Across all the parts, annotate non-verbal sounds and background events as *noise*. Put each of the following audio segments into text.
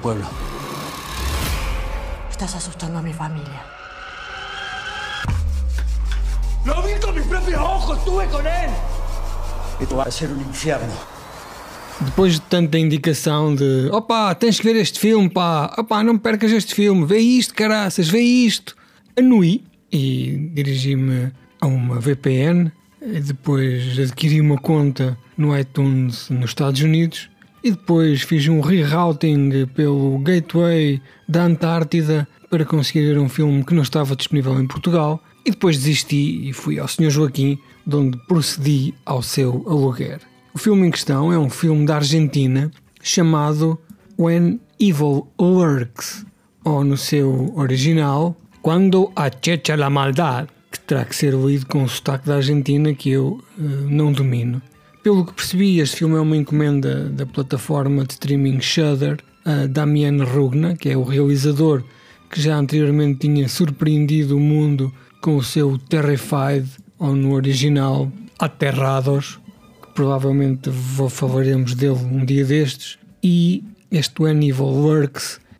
pueblo. Estás asustando a mi familia. ¡Lo vi con mis propios ojos! ¡Estuve con él! Esto va a ser un infierno. Depois de tanta indicação de opa, tens que ver este filme, pá, opa, não percas este filme, vê isto, caraças, vê isto. Anui e dirigi-me a uma VPN, depois adquiri uma conta no iTunes nos Estados Unidos e depois fiz um rerouting pelo gateway da Antártida para conseguir ver um filme que não estava disponível em Portugal e depois desisti e fui ao Sr. Joaquim, de onde procedi ao seu aluguer. O filme em questão é um filme da Argentina chamado When Evil Lurks, ou no seu original, Quando acecha la maldad, que terá que ser lido com o sotaque da Argentina que eu uh, não domino. Pelo que percebi, este filme é uma encomenda da plataforma de streaming Shudder a Damien Rugna, que é o realizador que já anteriormente tinha surpreendido o mundo com o seu Terrified, ou no original Aterrados, que provavelmente falaremos dele um dia destes. E este When Evil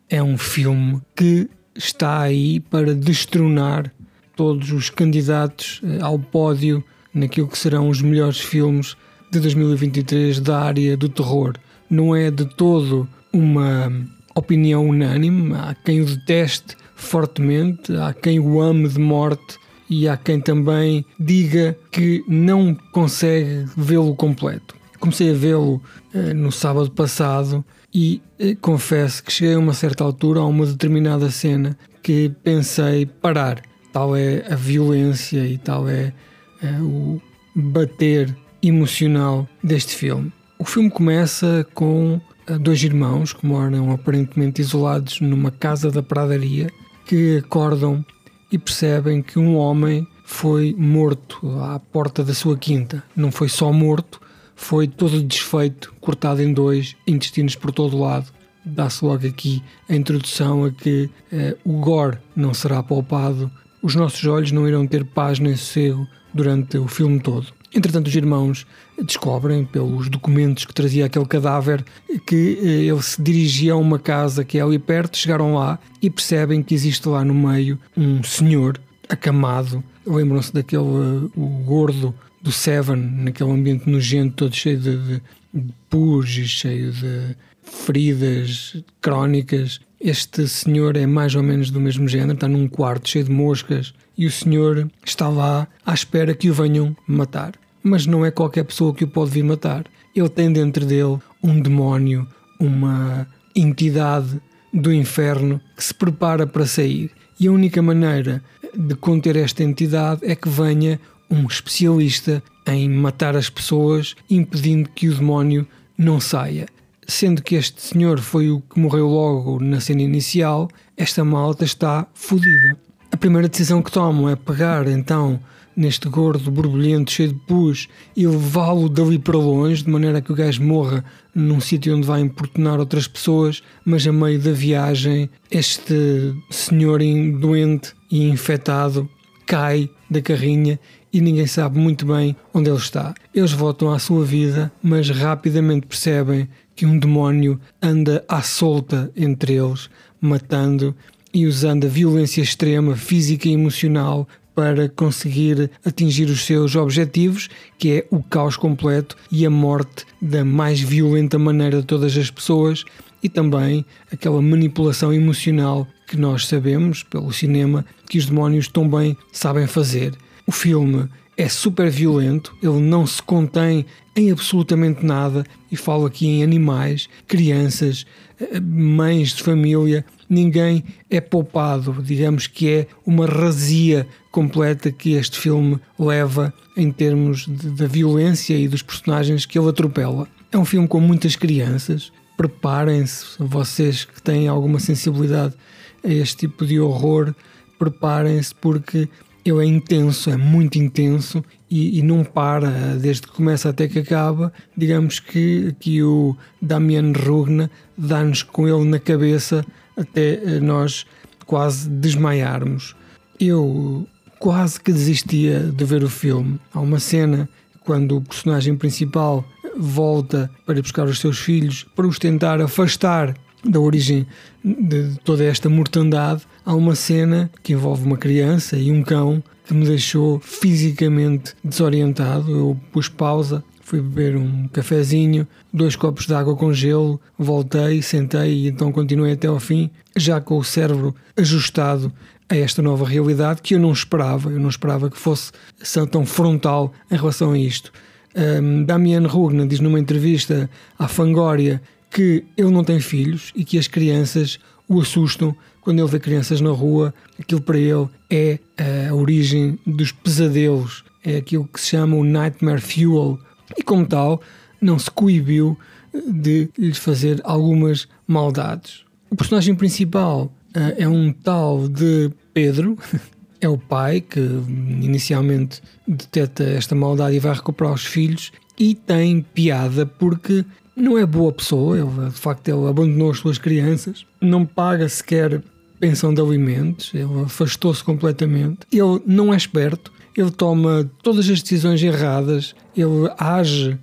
é um filme que está aí para destronar todos os candidatos eh, ao pódio naquilo que serão os melhores filmes de 2023 da área do terror. Não é de todo uma opinião unânime, há quem o deteste fortemente, há quem o ame de morte e há quem também diga que não consegue vê-lo completo. Comecei a vê-lo eh, no sábado passado e eh, confesso que cheguei a uma certa altura, a uma determinada cena, que pensei parar. Tal é a violência e tal é, é o bater emocional deste filme. O filme começa com eh, dois irmãos que moram aparentemente isolados numa casa da pradaria que acordam e percebem que um homem foi morto à porta da sua quinta. Não foi só morto, foi todo desfeito, cortado em dois, intestinos por todo lado. Dá-se logo aqui a introdução a que eh, o gore não será poupado, os nossos olhos não irão ter paz nem sossego durante o filme todo. Entretanto, os irmãos descobrem, pelos documentos que trazia aquele cadáver, que eh, ele se dirigia a uma casa que é ali perto. Chegaram lá e percebem que existe lá no meio um senhor acamado. Lembram-se daquele uh, o gordo do Seven, naquele ambiente nojento, todo cheio de, de, de pus e cheio de feridas crónicas. Este senhor é mais ou menos do mesmo género, está num quarto cheio de moscas e o senhor está lá à espera que o venham matar. Mas não é qualquer pessoa que o pode vir matar. Ele tem dentro dele um demónio, uma entidade do inferno que se prepara para sair. E a única maneira de conter esta entidade é que venha um especialista em matar as pessoas, impedindo que o demónio não saia sendo que este senhor foi o que morreu logo na cena inicial, esta malta está fodida. A primeira decisão que tomam é pegar então neste gordo borbulhento cheio de pus e levá-lo dali para longe, de maneira que o gajo morra num sítio onde vai importunar outras pessoas, mas a meio da viagem este senhor doente e infectado cai da carrinha e ninguém sabe muito bem onde ele está. Eles voltam à sua vida, mas rapidamente percebem que um demónio anda à solta entre eles, matando e usando a violência extrema, física e emocional para conseguir atingir os seus objetivos, que é o caos completo e a morte da mais violenta maneira de todas as pessoas e também aquela manipulação emocional que nós sabemos pelo cinema que os demónios tão bem sabem fazer. O filme é super violento, ele não se contém em absolutamente nada e falo aqui em animais, crianças, eh, mães de família, ninguém é poupado. Digamos que é uma razia completa que este filme leva em termos da violência e dos personagens que ele atropela. É um filme com muitas crianças. Preparem-se, vocês que têm alguma sensibilidade a este tipo de horror, preparem-se porque é intenso, é muito intenso e, e, não para desde que começa até que acaba. Digamos que, que o Damien Rugna dá-nos com ele na cabeça até eh, nós quase desmaiarmos. Eu quase que desistia de ver o filme. Há uma cena quando o personagem principal volta para buscar os seus filhos para os tentar afastar da origem de toda esta mortandade, há uma cena que envolve uma criança e um cão que me deixou fisicamente desorientado. Eu pus pausa, fui beber um cafezinho, dois copos de água com gelo, voltei, sentei e então continuei até ao fim, já com o cérebro ajustado a esta nova realidade que eu não esperava, eu não esperava que fosse tão frontal em relação a isto. Um, Damian Rugna diz numa entrevista à Fangoria que ele não tem filhos e que as crianças o assustam quando ele vê crianças na rua. Aquilo para ele é a origem dos pesadelos, é aquilo que se chama o Nightmare Fuel. E como tal, não se coibiu de lhes fazer algumas maldades. O personagem principal uh, é um tal de Pedro, *laughs* é o pai que inicialmente deteta esta maldade e vai recuperar os filhos e tem piada porque não é boa pessoa, ele, de facto ele abandonou as suas crianças, não paga sequer pensão de alimentos, ele afastou-se completamente, ele não é esperto, ele toma todas as decisões erradas, ele age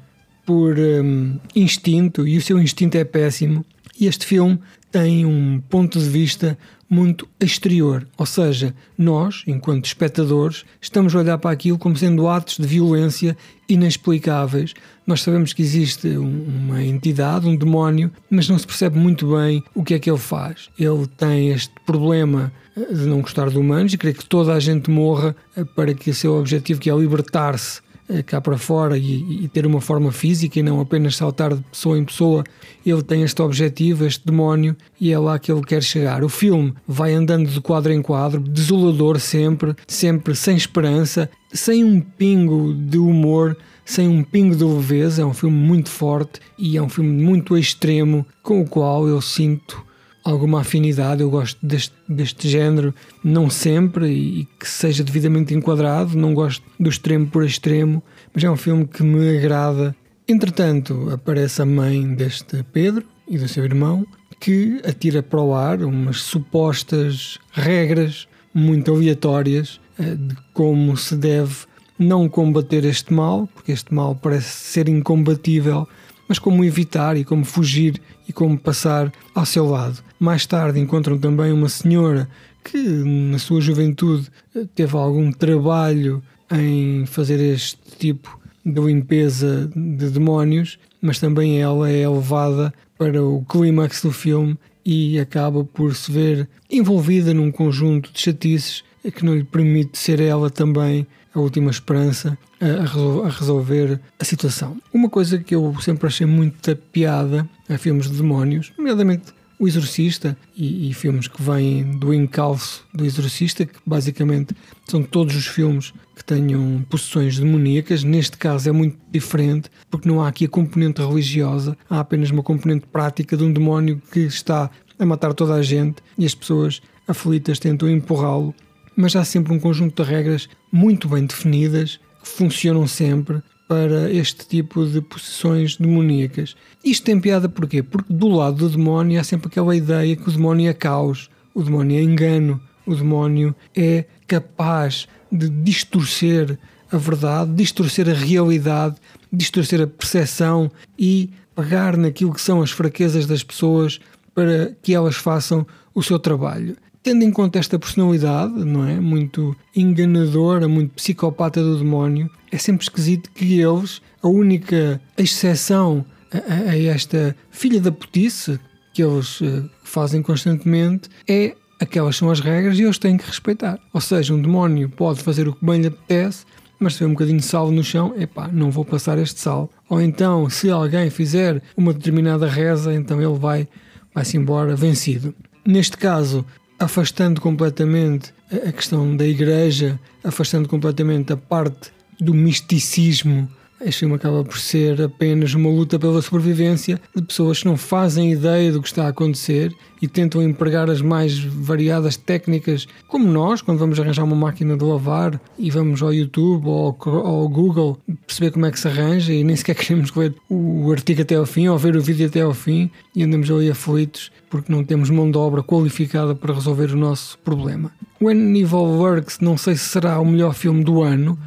por um, instinto e o seu instinto é péssimo. E este filme tem um ponto de vista muito exterior, ou seja, nós, enquanto espectadores, estamos a olhar para aquilo como sendo atos de violência inexplicáveis. Nós sabemos que existe uma entidade, um demónio, mas não se percebe muito bem o que é que ele faz. Ele tem este problema de não gostar de humanos e querer que toda a gente morra para que o seu objetivo, que é libertar-se eh, cá para fora e, e, ter uma forma física e não apenas saltar de pessoa em pessoa, ele tem este objetivo, este demónio, e é lá que ele quer chegar. O filme vai andando de quadro em quadro, desolador sempre, sempre sem esperança, sem um pingo de humor, sem um pingo de leveza. É um filme muito forte e é um filme muito extremo, com o qual eu sinto alguma afinidade, eu gosto deste, deste género, não sempre, e, e, que seja devidamente enquadrado, não gosto do extremo por extremo, mas é um filme que me agrada. Entretanto, aparece a mãe deste Pedro e do seu irmão, que atira para o ar umas supostas regras muito aleatórias eh, de como se deve não combater este mal, porque este mal parece ser incombatível, mas como evitar e como fugir e como passar ao seu lado. Mais tarde encontram também uma senhora que, na sua juventude, teve algum trabalho em fazer este tipo de limpeza de demónios, mas também ela é levada para o clímax do filme e acaba por se ver envolvida num conjunto de chatices que não lhe permite ser ela também a última esperança a, resolver a situação. Uma coisa que eu sempre achei muita piada a filmes de demónios, nomeadamente o Exorcista e, e, filmes que vêm do encalço do Exorcista, que basicamente são todos os filmes que tenham possessões demoníacas. Neste caso é muito diferente, porque não há aqui a componente religiosa, há apenas uma componente prática de um demónio que está a matar toda a gente e as pessoas aflitas tentam empurrá-lo. Mas há sempre um conjunto de regras muito bem definidas que funcionam sempre para este tipo de possessões demoníacas. Isto tem piada porquê? Porque do lado do demónio há sempre aquela ideia que o demónio é caos, o demónio é engano, o demónio é capaz de distorcer a verdade, distorcer a realidade, distorcer a percepção e pegar naquilo que são as fraquezas das pessoas para que elas façam o seu trabalho tendo em conta esta personalidade, não é? Muito enganadora, muito psicopata do demónio, é sempre esquisito que eles, a única exceção a, a esta filha da putice que eles uh, fazem constantemente é aquelas são as regras e eles têm que respeitar. Ou seja, um demónio pode fazer o que bem lhe apetece, mas se tiver um bocadinho de sal no chão, epá, não vou passar este sal. Ou então, se alguém fizer uma determinada reza, então ele vai vai-se embora vencido. Neste caso, afastando completamente a questão da igreja, afastando completamente a parte do misticismo este filme acaba por ser apenas uma luta pela sobrevivência de pessoas que não fazem ideia do que está a acontecer e tentam empregar as mais variadas técnicas, como nós, quando vamos arranjar uma máquina de lavar e vamos ao YouTube ou ao Google perceber como é que se arranja e nem sequer *laughs* queremos ler o artigo até ao fim ou ver o vídeo até ao fim e andamos ali aflitos porque não temos mão de obra qualificada para resolver o nosso problema. When Evil Works não sei se será o melhor filme do ano,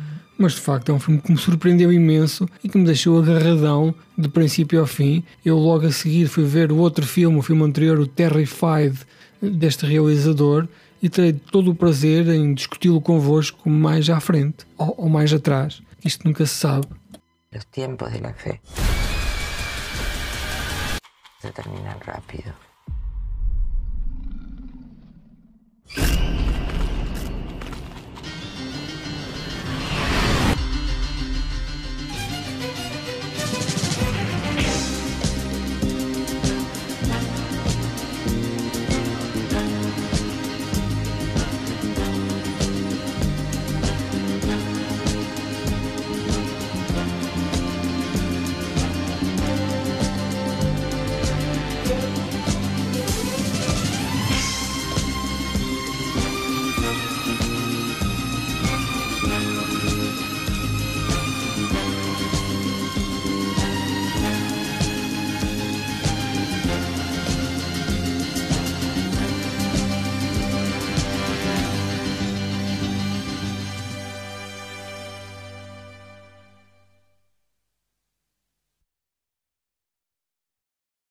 mas de facto é um filme que me surpreendeu imenso e que me deixou agarradão de princípio ao fim. Eu logo a seguir fui ver o outro filme, o filme anterior, o Terrified, deste realizador, e terei todo o prazer em discuti-lo convosco mais à frente ou, ou mais atrás. Isto nunca se sabe. Os tempos de la fe se terminan rápido.